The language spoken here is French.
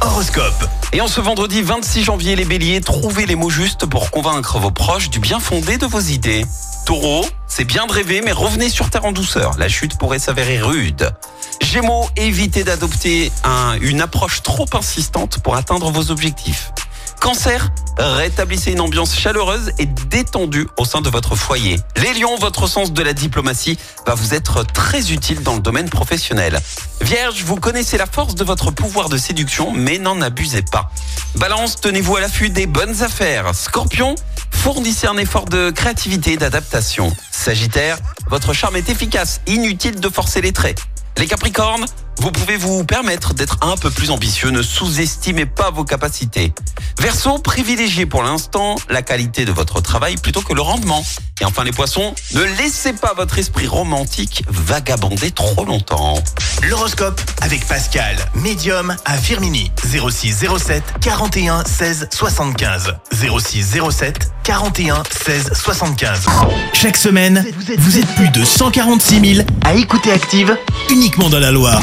Horoscope. Et en ce vendredi 26 janvier, les béliers, trouvez les mots justes pour convaincre vos proches du bien fondé de vos idées. Taureau, c'est bien de rêver, mais revenez sur terre en douceur. La chute pourrait s'avérer rude. Gémeaux, évitez d'adopter un- une approche trop insistante pour atteindre vos objectifs. Cancer, rétablissez une ambiance chaleureuse et détendue au sein de votre foyer. Les lions, votre sens de la diplomatie va vous être très utile dans le domaine professionnel. Vierge, vous connaissez la force de votre pouvoir de séduction, mais n'en abusez pas. Balance, tenez-vous à l'affût des bonnes affaires. Scorpion, fournissez un effort de créativité et d'adaptation. Sagittaire, votre charme est efficace, inutile de forcer les traits. Les Capricornes, vous pouvez vous permettre d'être un peu plus ambitieux, ne sous-estimez pas vos capacités. Verseau, privilégiez pour l'instant la qualité de votre travail plutôt que le rendement. Et enfin les Poissons, ne laissez pas votre esprit romantique vagabonder trop longtemps. L'horoscope avec Pascal, médium à Firmini. 06 07 41 16 75. 06 07 41 16 75. Chaque semaine, vous êtes plus de 146 000 à écouter Active uniquement dans la Loire.